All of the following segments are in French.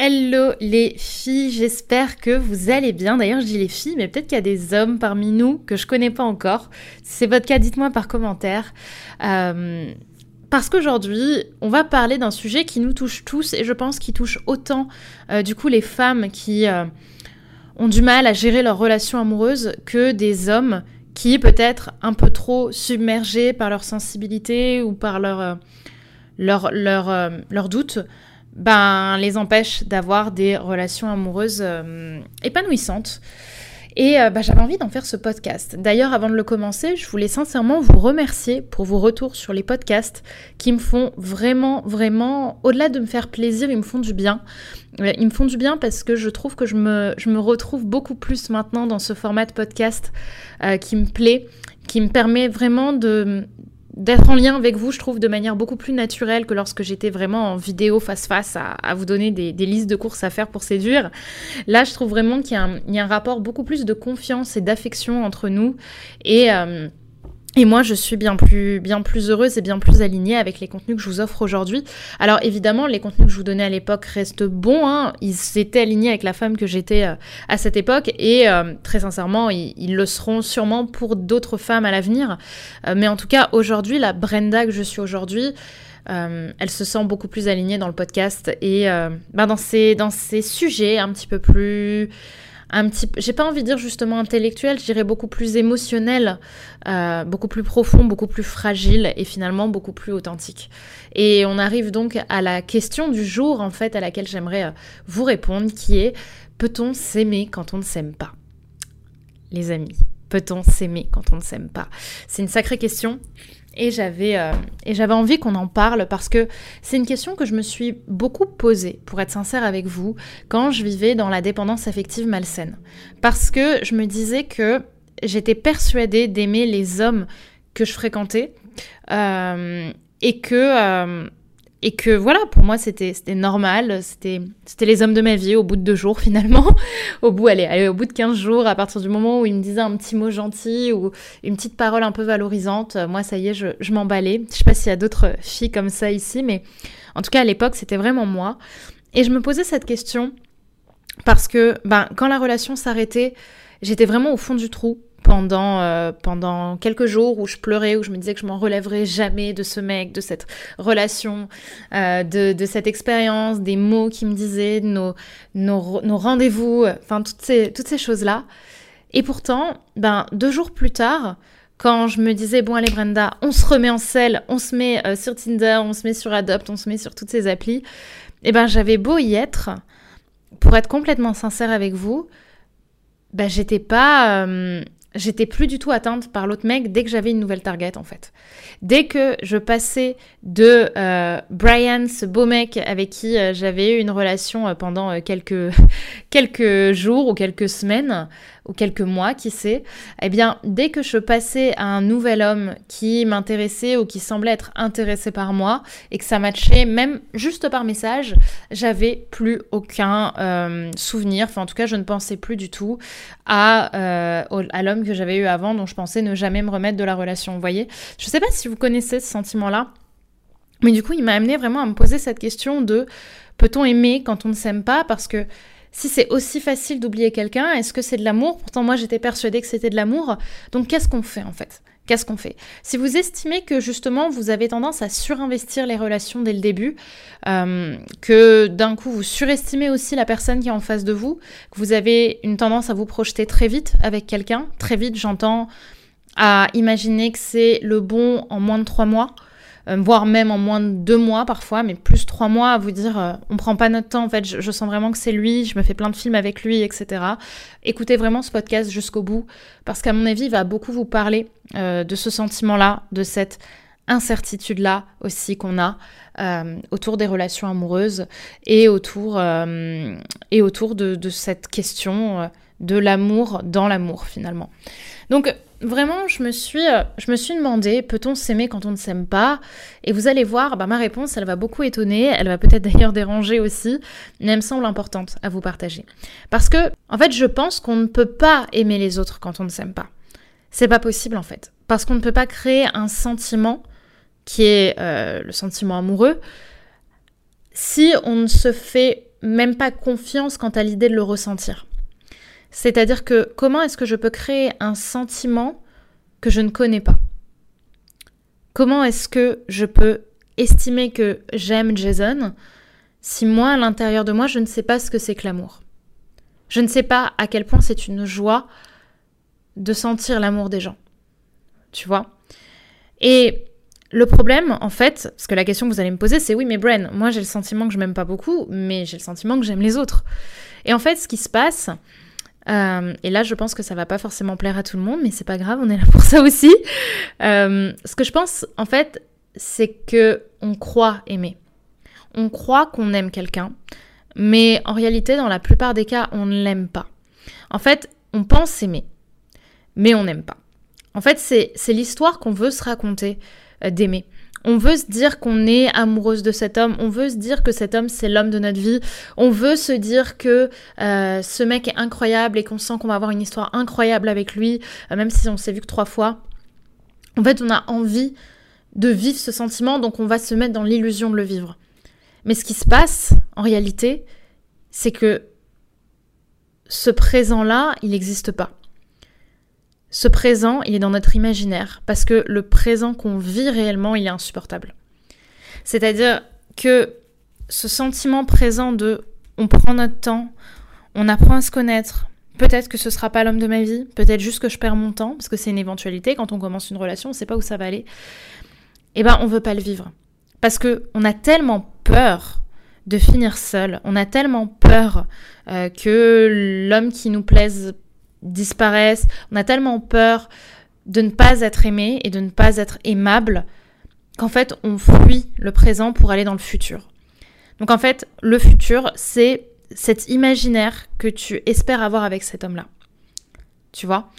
Hello les filles, j'espère que vous allez bien. D'ailleurs, je dis les filles, mais peut-être qu'il y a des hommes parmi nous que je connais pas encore. Si c'est votre cas, dites-moi par commentaire. Euh, parce qu'aujourd'hui, on va parler d'un sujet qui nous touche tous et je pense qu'il touche autant euh, du coup les femmes qui euh, ont du mal à gérer leurs relations amoureuses que des hommes qui peut-être un peu trop submergés par leur sensibilité ou par leur, leur, leur, leur doute ben, les empêche d'avoir des relations amoureuses euh, épanouissantes. Et ben, j'avais envie d'en faire ce podcast. D'ailleurs, avant de le commencer, je voulais sincèrement vous remercier pour vos retours sur les podcasts qui me font vraiment, vraiment, au-delà de me faire plaisir, ils me font du bien. Euh, ils me font du bien parce que je trouve que je me, je me retrouve beaucoup plus maintenant dans ce format de podcast qui me plaît, qui me permet vraiment de, d'être en lien avec vous, je trouve, de manière beaucoup plus naturelle que lorsque j'étais vraiment en vidéo face-face à, vous donner des, listes de courses à faire pour séduire. Là, je trouve vraiment qu'il y, a un rapport beaucoup plus de confiance et d'affection entre nous. Et. Euh, et moi, je suis bien plus, bien plus heureuse et bien plus alignée avec les contenus que je vous offre aujourd'hui. Alors évidemment, les contenus que je vous donnais à l'époque restent bons. Hein. Ils étaient alignés avec la femme que j'étais euh, à cette époque. Et euh, très sincèrement, ils, le seront sûrement pour d'autres femmes à l'avenir. Euh, mais en tout cas, aujourd'hui, la Brenda que je suis aujourd'hui, elle se sent beaucoup plus alignée dans le podcast et ben dans, ces, dans sujets un petit peu plus un petit j'ai pas envie de dire justement intellectuel, je dirais beaucoup plus émotionnel, euh, beaucoup plus profond, beaucoup plus fragile et finalement beaucoup plus authentique. Et on arrive donc à la question du jour en fait à laquelle j'aimerais euh, vous répondre qui est peut-on s'aimer quand on ne s'aime pas? Les amis, peut-on s'aimer quand on ne s'aime pas? C'est une sacrée question et j'avais euh, et j'avais envie qu'on en parle parce que c'est une question que je me suis beaucoup posée pour être sincère avec vous quand je vivais dans la dépendance affective malsaine. Parce que je me disais que j'étais persuadée d'aimer les hommes que je fréquentais euh, et que euh, et que voilà, pour moi, c'était normal, c'était les hommes de ma vie au bout de deux jours finalement. au bout, allez, au bout de 15 jours, à partir du moment où ils me disaient un petit mot gentil ou une petite parole un peu valorisante, moi, ça y est, je, je m'emballais. Je sais pas s'il y a d'autres filles comme ça ici, mais en tout cas, à l'époque, c'était vraiment moi. Et je me posais cette question parce que ben, quand la relation s'arrêtait, j'étais vraiment au fond du trou pendant, euh, pendant quelques jours où je pleurais, où je me disais que je m'en relèverais jamais de ce mec, de cette relation, euh, de, cette expérience, des mots qu'il me disait, nos, nos, rendez-vous, enfin toutes ces, toutes ces choses-là. Et pourtant, ben, deux jours plus tard, quand je me disais, bon allez Brenda, on se remet en selle, on se met euh, sur Tinder, on se met sur Adopt, on se met sur toutes ces applis, et eh ben j'avais beau y être, pour être complètement sincère avec vous, ben j'étais pas j'étais plus du tout atteinte par l'autre mec dès que j'avais une nouvelle target en fait. Dès que je passais de euh, Brian, ce beau mec avec qui euh, j'avais eu une relation euh, pendant quelques, quelques jours ou quelques semaines, ou quelques mois, qui sait, eh bien, dès que je passais à un nouvel homme qui m'intéressait ou qui semblait être intéressé par moi et que ça matchait, même juste par message, j'avais plus aucun euh, souvenir. Enfin, en tout cas, je ne pensais plus du tout à, euh, à l'homme que j'avais eu avant, dont je pensais ne jamais me remettre de la relation. Vous voyez Je ne sais pas si vous connaissez ce sentiment-là, mais du coup, il m'a amené vraiment à me poser cette question de peut-on aimer quand on ne s'aime pas? Parce que si c'est aussi facile d'oublier quelqu'un, est-ce que c'est de l'amour? Pourtant, moi, j'étais persuadée que c'était de l'amour. Donc, qu'est-ce qu'on fait en fait? Qu'est-ce qu'on fait? Si vous estimez que justement vous avez tendance à surinvestir les relations dès le début, euh, que d'un coup vous surestimez aussi la personne qui est en face de vous, que vous avez une tendance à vous projeter très vite avec quelqu'un, très vite j'entends à imaginer que c'est le bon en moins de trois mois, voire même en moins de deux mois parfois, mais plus trois mois à vous dire euh, on prend pas notre temps, en fait, je, sens vraiment que c'est lui, je me fais plein de films avec lui, etc. Écoutez vraiment ce podcast jusqu'au bout, parce qu'à mon avis, il va beaucoup vous parler euh, de ce sentiment-là, de cette incertitude-là aussi qu'on a autour des relations amoureuses et autour, et autour de, de cette question de l'amour dans l'amour finalement. Donc vraiment, je me suis, euh, je me suis demandé, peut-on s'aimer quand on ne s'aime pas? Et vous allez voir, bah, ma réponse, elle va beaucoup étonner, elle va peut-être d'ailleurs déranger aussi, mais elle me semble importante à vous partager. Parce que, en fait, je pense qu'on ne peut pas aimer les autres quand on ne s'aime pas. C'est pas possible en fait. Parce qu'on ne peut pas créer un sentiment qui est euh, le sentiment amoureux si on ne se fait même pas confiance quant à l'idée de le ressentir. C'est-à-dire que comment est-ce que je peux créer un sentiment que je ne connais pas? Comment est-ce que je peux estimer que j'aime Jason si moi, à l'intérieur de moi, je ne sais pas ce que c'est que l'amour? Je ne sais pas à quel point c'est une joie de sentir l'amour des gens. Tu vois? Et le problème, en fait, parce que la question que vous allez me poser, c'est oui, mais Bren, moi j'ai le sentiment que je m'aime pas beaucoup, mais j'ai le sentiment que j'aime les autres. Et en fait, ce qui se passe, euh, et là, je pense que ça va pas forcément plaire à tout le monde, mais c'est pas grave, on est là pour ça aussi. Euh, ce que je pense, en fait, c'est que on croit aimer. On croit qu'on aime quelqu'un, mais en réalité, dans la plupart des cas, on ne l'aime pas. En fait, on pense aimer, mais on n'aime pas. En fait, c'est l'histoire qu'on veut se raconter euh, d'aimer. On veut se dire qu'on est amoureuse de cet homme, on veut se dire que cet homme c'est l'homme de notre vie, on veut se dire que euh, ce mec est incroyable et qu'on sent qu'on va avoir une histoire incroyable avec lui, euh, même si on s'est vu que trois fois. En fait, on a envie de vivre ce sentiment, donc on va se mettre dans l'illusion de le vivre. Mais ce qui se passe, en réalité, c'est que ce présent-là, il n'existe pas. Ce présent, il est dans notre imaginaire, parce que le présent qu'on vit réellement, il est insupportable. C'est-à-dire que ce sentiment présent de on prend notre temps, on apprend à se connaître, peut-être que ce sera pas l'homme de ma vie, peut-être juste que je perds mon temps, parce que c'est une éventualité, quand on commence une relation, on sait pas où ça va aller, eh ben on veut pas le vivre. Parce que on a tellement peur de finir seul, on a tellement peur euh, que l'homme qui nous plaise disparaissent. On a tellement peur de ne pas être aimé et de ne pas être aimable qu'en fait on fuit le présent pour aller dans le futur. Donc en fait, le futur, c'est cet imaginaire que tu espères avoir avec cet homme-là. Tu vois?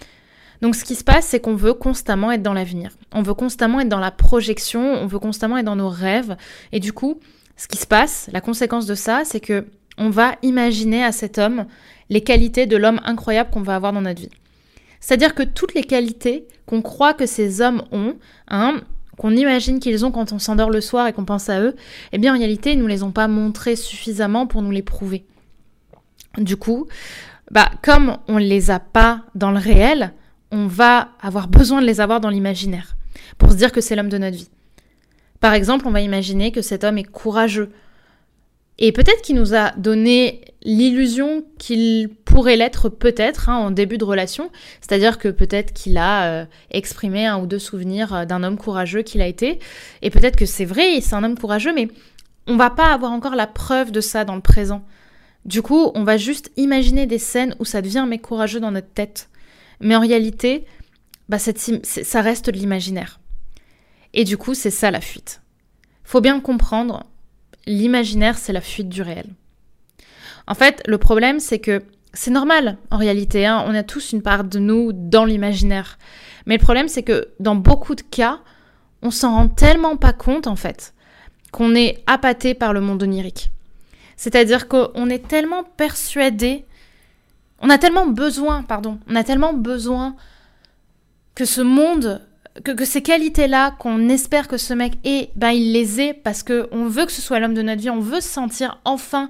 Donc ce qui se passe, c'est qu'on veut constamment être dans l'avenir. On veut constamment être dans la projection, on veut constamment être dans nos rêves. Et du coup, ce qui se passe, la conséquence de ça, c'est que on va imaginer à cet homme les qualités de l'homme incroyable qu'on va avoir dans notre vie. C'est-à-dire que toutes les qualités qu'on croit que ces hommes ont, hein, qu'on imagine qu'ils ont quand on s'endort le soir et qu'on pense à eux, eh bien en réalité, ils nous les ont pas montrées suffisamment pour nous les prouver. Du coup, bah comme on ne les a pas dans le réel, on va avoir besoin de les avoir dans l'imaginaire pour se dire que c'est l'homme de notre vie. Par exemple, on va imaginer que cet homme est courageux, et peut-être qu'il nous a donné l'illusion qu'il pourrait l'être peut-être hein, en début de relation, c'est-à-dire que peut-être qu'il a euh, exprimé un ou deux souvenirs euh, d'un homme courageux qu'il a été, et peut-être que c'est vrai, c'est un homme courageux, mais on va pas avoir encore la preuve de ça dans le présent. Du coup, on va juste imaginer des scènes où ça devient un mec courageux dans notre tête. Mais en réalité, bah, ça reste de l'imaginaire. Et du coup, c'est ça la fuite. Faut bien comprendre, l'imaginaire, c'est la fuite du réel. En fait, le problème, c'est que c'est normal en réalité, hein. on a tous une part de nous dans l'imaginaire. Mais le problème, c'est que dans beaucoup de cas, on s'en rend tellement pas compte en fait, qu'on est appâté par le monde onirique. C'est-à-dire qu'on est tellement persuadé, on a tellement besoin, pardon, on a tellement besoin que ce monde que, ces qualités-là qu'on espère que ce mec ait, ben il les ait parce qu'on veut que ce soit l'homme de notre vie, on veut se sentir enfin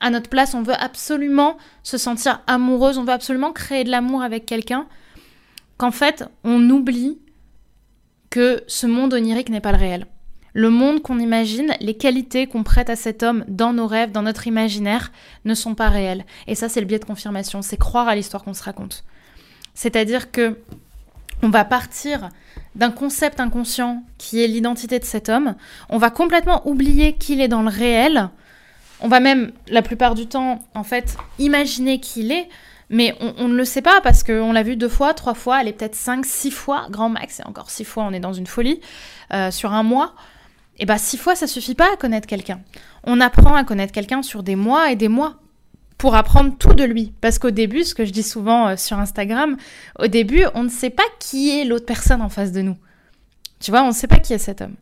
à notre place, on veut absolument se sentir amoureuse, on veut absolument créer de l'amour avec quelqu'un, qu'en fait on oublie que ce monde onirique n'est pas le réel. Le monde qu'on imagine, les qualités qu'on prête à cet homme dans nos rêves, dans notre imaginaire, ne sont pas réelles. Et ça, c'est le biais de confirmation, c'est croire à l'histoire qu'on se raconte. C'est-à-dire que on va partir d'un concept inconscient qui est l'identité de cet homme. On va complètement oublier qu'il est dans le réel. On va même, la plupart du temps, en fait, imaginer qu'il est, mais on, ne le sait pas parce qu'on l'a vu deux fois, trois fois, est peut-être cinq, six fois, grand max, et encore six fois, on est dans une folie, euh, sur un mois. Et bien, six fois, ça suffit pas à connaître quelqu'un. On apprend à connaître quelqu'un sur des mois et des mois pour apprendre tout de lui. Parce qu'au début, ce que je dis souvent euh, sur Instagram, au début, on ne sait pas qui est l'autre personne en face de nous. Tu vois, on ne sait pas qui est cet homme.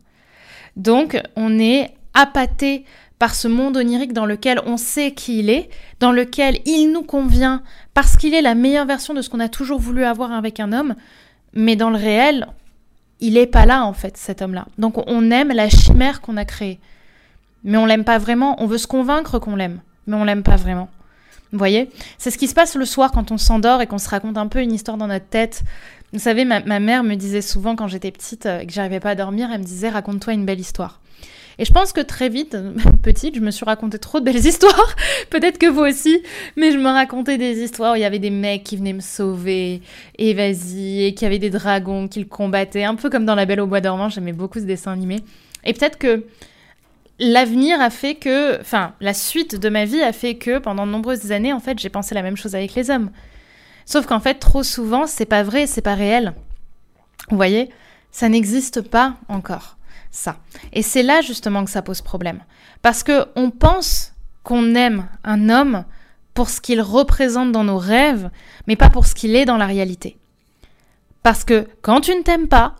Donc, on est appâté par ce monde onirique dans lequel on sait qui il est, dans lequel il nous convient parce qu'il est la meilleure version de ce qu'on a toujours voulu avoir avec un homme, mais dans le réel, il n'est pas là en fait, cet homme-là. Donc on aime la chimère qu'on a créée, mais on l'aime pas vraiment. On veut se convaincre qu'on l'aime, mais on l'aime pas vraiment. Vous voyez? C'est ce qui se passe le soir quand on s'endort et qu'on se raconte un peu une histoire dans notre tête. Vous savez, ma, mère me disait souvent quand j'étais petite euh, et que j'arrivais pas à dormir, elle me disait raconte-toi une belle histoire. Et je pense que très vite, petite, je me suis raconté trop de belles histoires. Peut-être que vous aussi, mais je me racontais des histoires où il y avait des mecs qui venaient me sauver, et vas-y, et qu'il y avait des dragons qui le combattaient, un peu comme dans La Belle au Bois dormant. J'aimais beaucoup ce dessin animé. Et peut-être que l'avenir a fait que, enfin, la suite de ma vie a fait que pendant de nombreuses années, en fait, j'ai pensé la même chose avec les hommes. Sauf qu'en fait, trop souvent, c'est pas vrai, c'est pas réel. Vous voyez, ça n'existe pas encore, ça. Et c'est là justement que ça pose problème. Parce que on pense qu'on aime un homme pour ce qu'il représente dans nos rêves, mais pas pour ce qu'il est dans la réalité. Parce que quand tu ne t'aimes pas,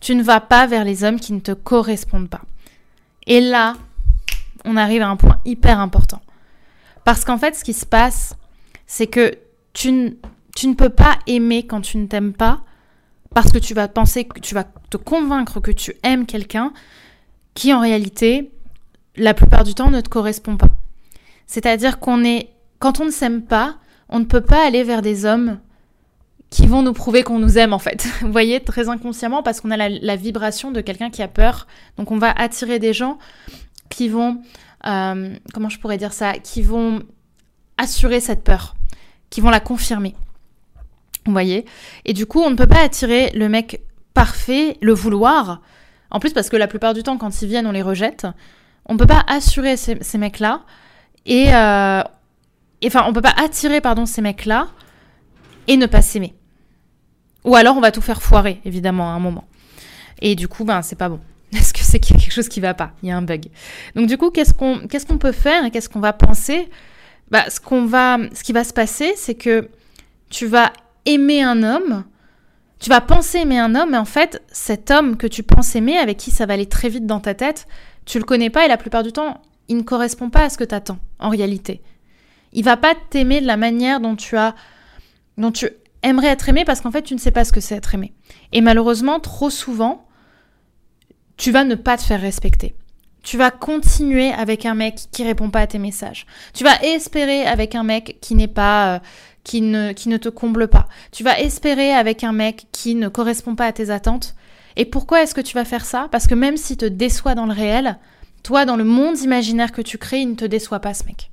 tu ne vas pas vers les hommes qui ne te correspondent pas. Et là, on arrive à un point hyper important. Parce qu'en fait, ce qui se passe, c'est que tu, ne peux pas aimer quand tu ne t'aimes pas, parce que tu vas penser que tu vas te convaincre que tu aimes quelqu'un qui en réalité, la plupart du temps, ne te correspond pas. C'est-à-dire qu'on est, quand on ne s'aime pas, on ne peut pas aller vers des hommes qui vont nous prouver qu'on nous aime en fait. Vous voyez, très inconsciemment parce qu'on a la, vibration de quelqu'un qui a peur. Donc on va attirer des gens qui vont, euh, comment je pourrais dire ça, qui vont assurer cette peur, qui vont la confirmer. Vous voyez? Et du coup, on ne peut pas attirer le mec parfait, le vouloir. En plus, parce que la plupart du temps, quand ils viennent, on les rejette. On ne peut pas assurer ces, mecs-là. Euh, et, enfin, on peut pas attirer, pardon, ces mecs-là et ne pas s'aimer. Ou alors on va tout faire foirer, évidemment, à un moment. Et du coup, ben, c'est pas bon. Est-ce que c'est quelque chose qui va pas Il y a un bug. Donc du coup, qu'est-ce qu'on qu'est-ce qu'on peut faire et qu'est-ce qu'on va penser? Bah, ce qu'on va ce qui va se passer, c'est que tu vas aimer un homme, tu vas penser aimer un homme, mais en fait, cet homme que tu penses aimer, avec qui ça va aller très vite dans ta tête, tu le connais pas et la plupart du temps, il ne correspond pas à ce que tu attends en réalité. Il va pas t'aimer de la manière dont tu as dont tu aimerais être aimé parce qu'en fait, tu ne sais pas ce que c'est être aimé. Et malheureusement, trop souvent, tu vas ne pas te faire respecter. Tu vas continuer avec un mec qui répond pas à tes messages. Tu vas espérer avec un mec qui n'est pas euh, qui ne qui ne te comble pas. Tu vas espérer avec un mec qui ne correspond pas à tes attentes. Et pourquoi est-ce que tu vas faire ça? Parce que même s'il te déçoit dans le réel, toi dans le monde imaginaire que tu crées, il ne te déçoit pas ce mec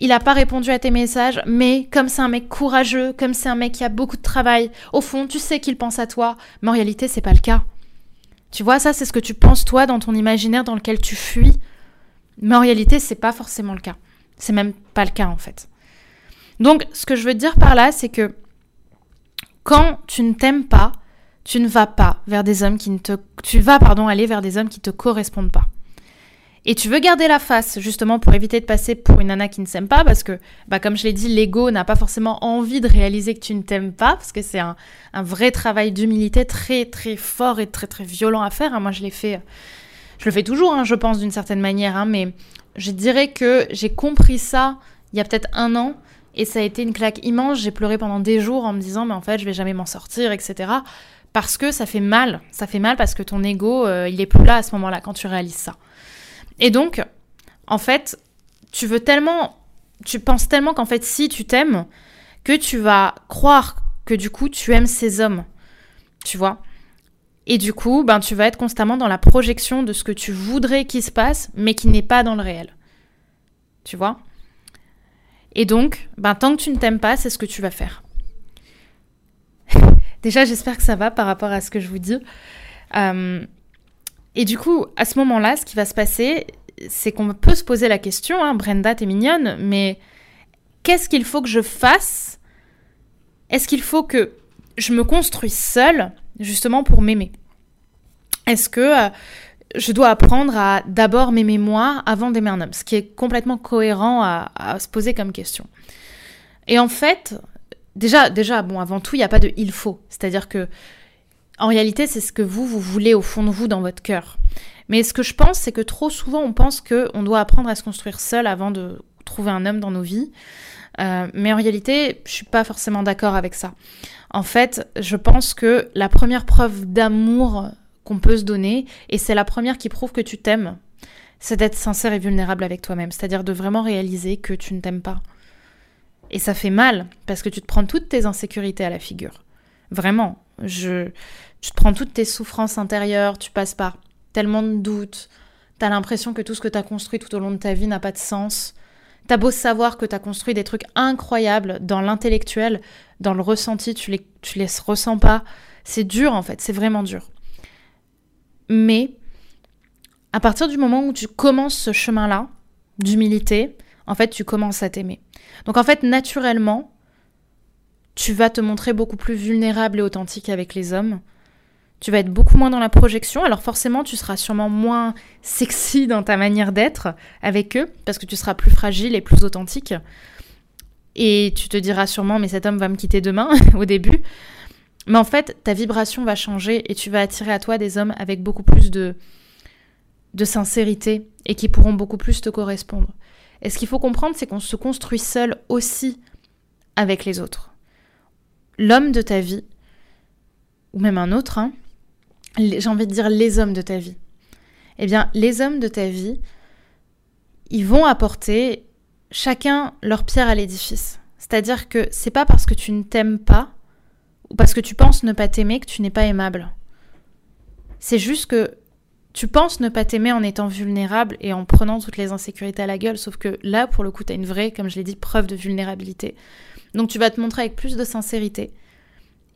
il n'a pas répondu à tes messages, mais comme c'est un mec courageux, comme c'est un mec qui a beaucoup de travail, au fond, tu sais qu'il pense à toi, mais en réalité, c'est pas le cas. Tu vois, ça, c'est ce que tu penses toi dans ton imaginaire dans lequel tu fuis, mais en réalité, c'est pas forcément le cas. C'est même pas le cas en fait. Donc, ce que je veux dire par là, c'est que quand tu ne t'aimes pas, tu ne vas pas vers des hommes qui ne te, tu vas pardon aller vers des hommes qui te correspondent pas et tu veux garder la face justement pour éviter de passer pour une nana qui ne s'aime pas parce que bah comme je l'ai dit l'ego n'a pas forcément envie de réaliser que tu ne t'aimes pas parce que c'est un, vrai travail d'humilité très très fort et très très violent à faire hein. moi je l'ai fait je le fais toujours hein, je pense d'une certaine manière hein, mais je dirais que j'ai compris ça il y a peut-être un an et ça a été une claque immense j'ai pleuré pendant des jours en me disant mais en fait je vais jamais m'en sortir etc parce que ça fait mal ça fait mal parce que ton ego euh, il est plus là à ce moment-là quand tu réalises ça et donc, en fait, tu veux tellement, tu penses tellement qu'en fait, si tu t'aimes, que tu vas croire que du coup, tu aimes ces hommes. Tu vois Et du coup, ben, tu vas être constamment dans la projection de ce que tu voudrais qu'il se passe, mais qui n'est pas dans le réel. Tu vois Et donc, ben, tant que tu ne t'aimes pas, c'est ce que tu vas faire. Déjà, j'espère que ça va par rapport à ce que je vous dis. Euh, et du coup, à ce moment-là, ce qui va se passer, c'est qu'on peut se poser la question, hein, Brenda, t'es mignonne, mais qu'est-ce qu'il faut que je fasse? Est-ce qu'il faut que je me construise seule, justement, pour m'aimer? Est-ce que euh, je dois apprendre à d'abord m'aimer moi avant d'aimer un homme? Ce qui est complètement cohérent à, se poser comme question. Et en fait, déjà, déjà, bon, avant tout, il n'y a pas de il faut. C'est-à-dire que, en réalité, c'est ce que vous, vous voulez au fond de vous, dans votre cœur. Mais ce que je pense, c'est que trop souvent, on pense qu'on doit apprendre à se construire seul avant de trouver un homme dans nos vies. Euh, mais en réalité, je suis pas forcément d'accord avec ça. En fait, je pense que la première preuve d'amour qu'on peut se donner, et c'est la première qui prouve que tu t'aimes, c'est d'être sincère et vulnérable avec toi-même. C'est-à-dire de vraiment réaliser que tu ne t'aimes pas. Et ça fait mal, parce que tu te prends toutes tes insécurités à la figure. Vraiment. Je, tu te prends toutes tes souffrances intérieures, tu passes par tellement de doutes, t'as l'impression que tout ce que t'as construit tout au long de ta vie n'a pas de sens. T'as beau savoir que t'as construit des trucs incroyables dans l'intellectuel, dans le ressenti, tu les, tu les ressens pas. C'est dur en fait, c'est vraiment dur. Mais à partir du moment où tu commences ce chemin-là d'humilité, en fait, tu commences à t'aimer. Donc en fait, naturellement, tu vas te montrer beaucoup plus vulnérable et authentique avec les hommes. Tu vas être beaucoup moins dans la projection, alors forcément tu seras sûrement moins sexy dans ta manière d'être avec eux, parce que tu seras plus fragile et plus authentique. Et tu te diras sûrement, mais cet homme va me quitter demain, au début. Mais en fait, ta vibration va changer et tu vas attirer à toi des hommes avec beaucoup plus de, de sincérité et qui pourront beaucoup plus te correspondre. Et ce qu'il faut comprendre, c'est qu'on se construit seul aussi avec les autres. L'homme de ta vie, ou même un autre, hein, j'ai envie de dire les hommes de ta vie. Eh bien, les hommes de ta vie, ils vont apporter chacun leur pierre à l'édifice. C'est-à-dire que c'est pas parce que tu ne t'aimes pas ou parce que tu penses ne pas t'aimer que tu n'es pas aimable. C'est juste que tu penses ne pas t'aimer en étant vulnérable et en prenant toutes les insécurités à la gueule, sauf que là, pour le coup, tu as une vraie, comme je l'ai dit, preuve de vulnérabilité. Donc tu vas te montrer avec plus de sincérité.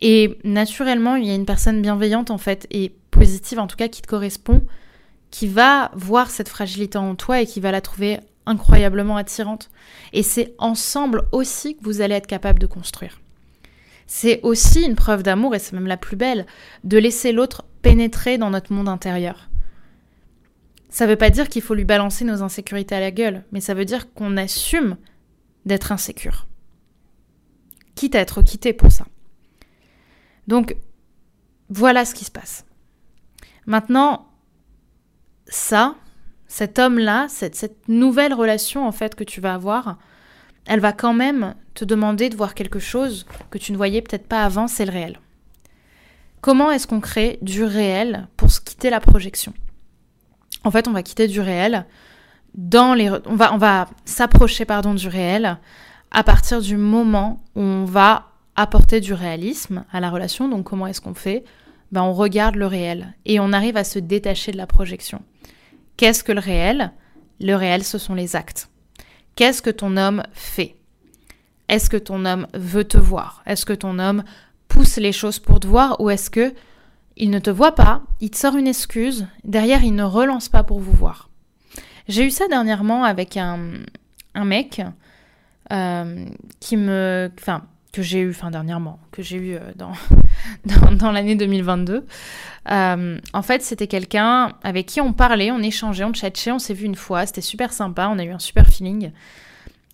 Et naturellement, il y a une personne bienveillante, en fait, et positive, en tout cas, qui te correspond, qui va voir cette fragilité en toi et qui va la trouver incroyablement attirante. Et c'est ensemble aussi que vous allez être capable de construire. C'est aussi une preuve d'amour, et c'est même la plus belle, de laisser l'autre pénétrer dans notre monde intérieur. Ça ne veut pas dire qu'il faut lui balancer nos insécurités à la gueule, mais ça veut dire qu'on assume d'être insécure. Quitte à être quitté pour ça. Donc, voilà ce qui se passe. Maintenant, ça, cet homme-là, cette, nouvelle relation en fait que tu vas avoir, elle va quand même te demander de voir quelque chose que tu ne voyais peut-être pas avant, c'est le réel. Comment est-ce qu'on crée du réel pour se quitter la projection? En fait, on va quitter du réel dans les, on va, on va s'approcher pardon du réel à partir du moment où on va apporter du réalisme à la relation. Donc, comment est-ce qu'on fait? Ben, on regarde le réel et on arrive à se détacher de la projection. Qu'est-ce que le réel? Le réel, ce sont les actes. Qu'est-ce que ton homme fait? Est-ce que ton homme veut te voir? Est-ce que ton homme pousse les choses pour te voir ou est-ce que il ne te voit pas, il te sort une excuse, derrière il ne relance pas pour vous voir? J'ai eu ça dernièrement avec un, un mec euh, qui me... Enfin, que j'ai eu, enfin dernièrement, que j'ai eu euh, dans, dans, l'année 2022. Euh, en fait, c'était quelqu'un avec qui on parlait, on échangeait, on chatchait, on s'est vu une fois, c'était super sympa, on a eu un super feeling.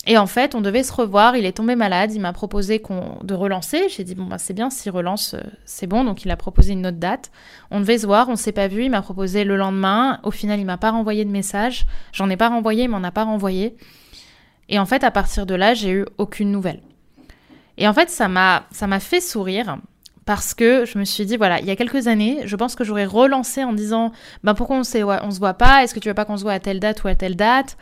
Et en fait, on devait se revoir. Il est tombé malade. Il m'a proposé de relancer. J'ai dit bon bah c'est bien, s'il relance, euh, c'est bon. Donc il a proposé une autre date. On devait se voir. On s'est pas vu. Il m'a proposé le lendemain. Au final, il m'a pas renvoyé de message. J'en ai pas renvoyé. Il m'en a pas renvoyé. Et en fait, à partir de là, j'ai eu aucune nouvelle. Et en fait, ça m'a ça m'a fait sourire parce que je me suis dit voilà, il y a quelques années, je pense que j'aurais relancé en disant bah pourquoi on, on se voit pas? Est-ce que tu veux pas qu'on se voit à telle date ou à telle date?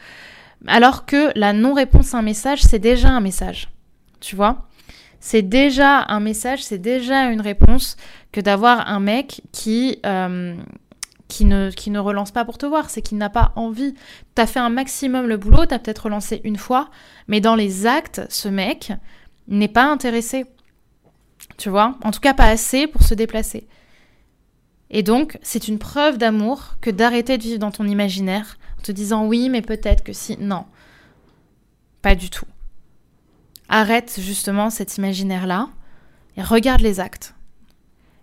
Alors que la non-réponse à un message, c'est déjà un message. Tu vois? C'est déjà un message, c'est déjà une réponse que d'avoir un mec qui, euh, qui, ne, qui ne relance pas pour te voir, c'est qu'il n'a pas envie. Tu as fait un maximum le boulot, tu as peut-être relancé une fois, mais dans les actes, ce mec n'est pas intéressé. tu vois? En tout cas, pas assez pour se déplacer. Et donc, c'est une preuve d'amour que d'arrêter de vivre dans ton imaginaire en te disant oui, mais peut-être que si. Non, pas du tout. Arrête justement cet imaginaire-là et regarde les actes.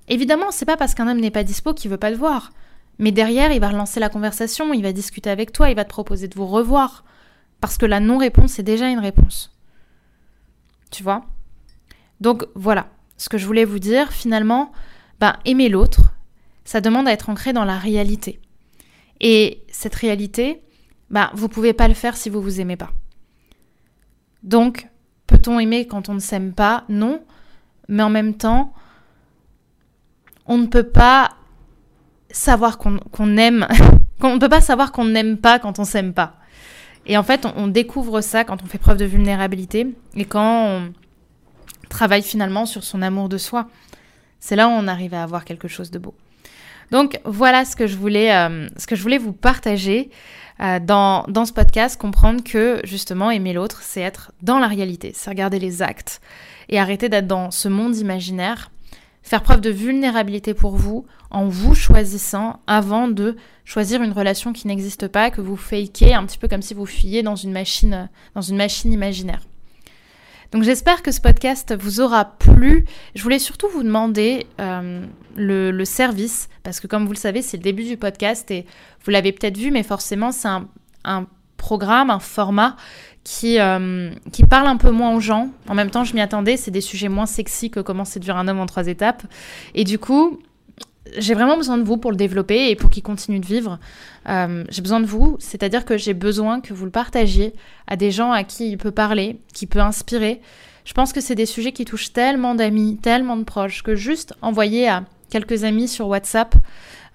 Évidemment, c'est pas parce qu'un homme n'est pas dispo qu'il veut pas te voir. Mais derrière, il va relancer la conversation, il va discuter avec toi, il va te proposer de vous revoir. Parce que la non-réponse est déjà une réponse. Donc voilà, ce que je voulais vous dire, finalement, ben, aimer l'autre, ça demande à être ancré dans la réalité. Et cette réalité, ben, vous pouvez pas le faire si vous vous aimez pas. Donc, peut-on aimer quand on ne s'aime pas? Non. Mais en même temps, on ne peut pas savoir qu'on aime, qu'on ne peut pas savoir qu'on n'aime pas quand on s'aime pas. Et en fait, on, découvre ça quand on fait preuve de vulnérabilité et quand on travaille finalement sur son amour de soi. C'est là où on arrive à avoir quelque chose de beau. Donc voilà ce que je voulais, euh, vous partager euh, dans, dans ce podcast, comprendre que justement aimer l'autre, c'est être dans la réalité, c'est regarder les actes et arrêter d'être dans ce monde imaginaire faire preuve de vulnérabilité pour vous en vous choisissant avant de choisir une relation qui n'existe pas, que vous fakez un petit peu comme si vous fuyiez dans une machine, dans une machine imaginaire. Donc j'espère que ce podcast vous aura plu. Je voulais surtout vous demander euh, le, service, parce que comme vous le savez, c'est le début du podcast et vous l'avez peut-être vu, mais forcément c'est un, un programme, un format qui, euh, qui parle un peu moins aux gens. En même temps, je m'y attendais, c'est des sujets moins sexy que comment séduire un homme en trois étapes. Et du coup, j'ai vraiment besoin de vous pour le développer et pour qu'il continue de vivre. Euh, j'ai besoin de vous, c'est-à-dire que j'ai besoin que vous le partagiez à des gens à qui il peut parler, qui peut inspirer. Je pense que c'est des sujets qui touchent tellement d'amis, tellement de proches, que juste envoyer à quelques amis sur WhatsApp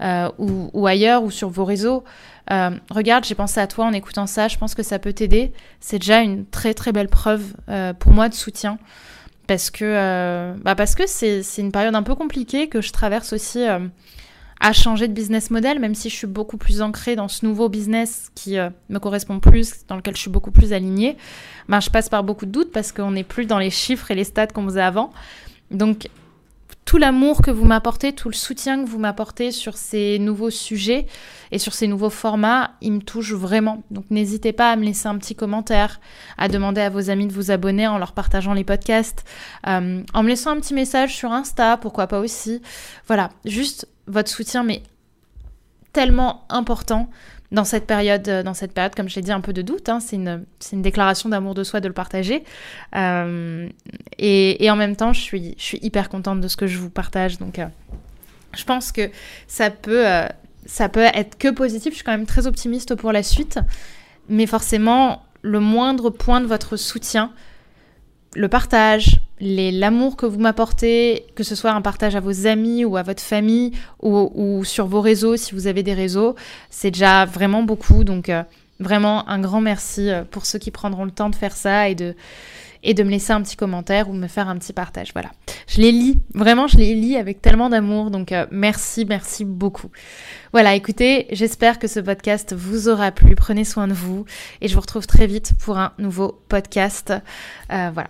euh, ou, ailleurs ou sur vos réseaux, euh, regarde, j'ai pensé à toi en écoutant ça, je pense que ça peut t'aider. C'est déjà une très très belle preuve euh, pour moi de soutien. Parce que bah c'est une période un peu compliquée que je traverse aussi à changer de business model, même si je suis beaucoup plus ancrée dans ce nouveau business qui me correspond plus, dans lequel je suis beaucoup plus alignée. Bah, je passe par beaucoup de doutes parce qu'on n'est plus dans les chiffres et les stats qu'on faisait avant. Donc tout l'amour que vous m'apportez, tout le soutien que vous m'apportez sur ces nouveaux sujets et sur ces nouveaux formats, il me touche vraiment. Donc n'hésitez pas à me laisser un petit commentaire, à demander à vos amis de vous abonner en leur partageant les podcasts, euh, en me laissant un petit message sur Insta, pourquoi pas aussi. Voilà, juste votre soutien, mais tellement important dans cette période, euh, dans cette période, comme je l'ai dit, un peu de doute. Hein, c'est une, une, déclaration d'amour de soi de le partager. Euh, et, en même temps, je suis, je suis hyper contente de ce que je vous partage. Donc, euh, je pense que ça peut, ça peut être que positif. Je suis quand même très optimiste pour la suite. Mais forcément, le moindre point de votre soutien, le partage, l'amour que vous m'apportez, que ce soit un partage à vos amis ou à votre famille ou, sur vos réseaux si vous avez des réseaux, c'est déjà vraiment beaucoup. Donc euh, vraiment un grand merci euh, pour ceux qui prendront le temps de faire ça et de, et de me laisser un petit commentaire ou me faire un petit partage. Voilà. Je les lis, vraiment je les lis avec tellement d'amour. Donc euh, merci, merci beaucoup. Voilà, écoutez, j'espère que ce podcast vous aura plu. Prenez soin de vous et je vous retrouve très vite pour un nouveau podcast. voilà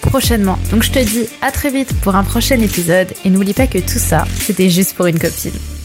prochainement. Donc je te dis à très vite pour un prochain épisode et n'oublie pas que tout ça, c'était juste pour une copine.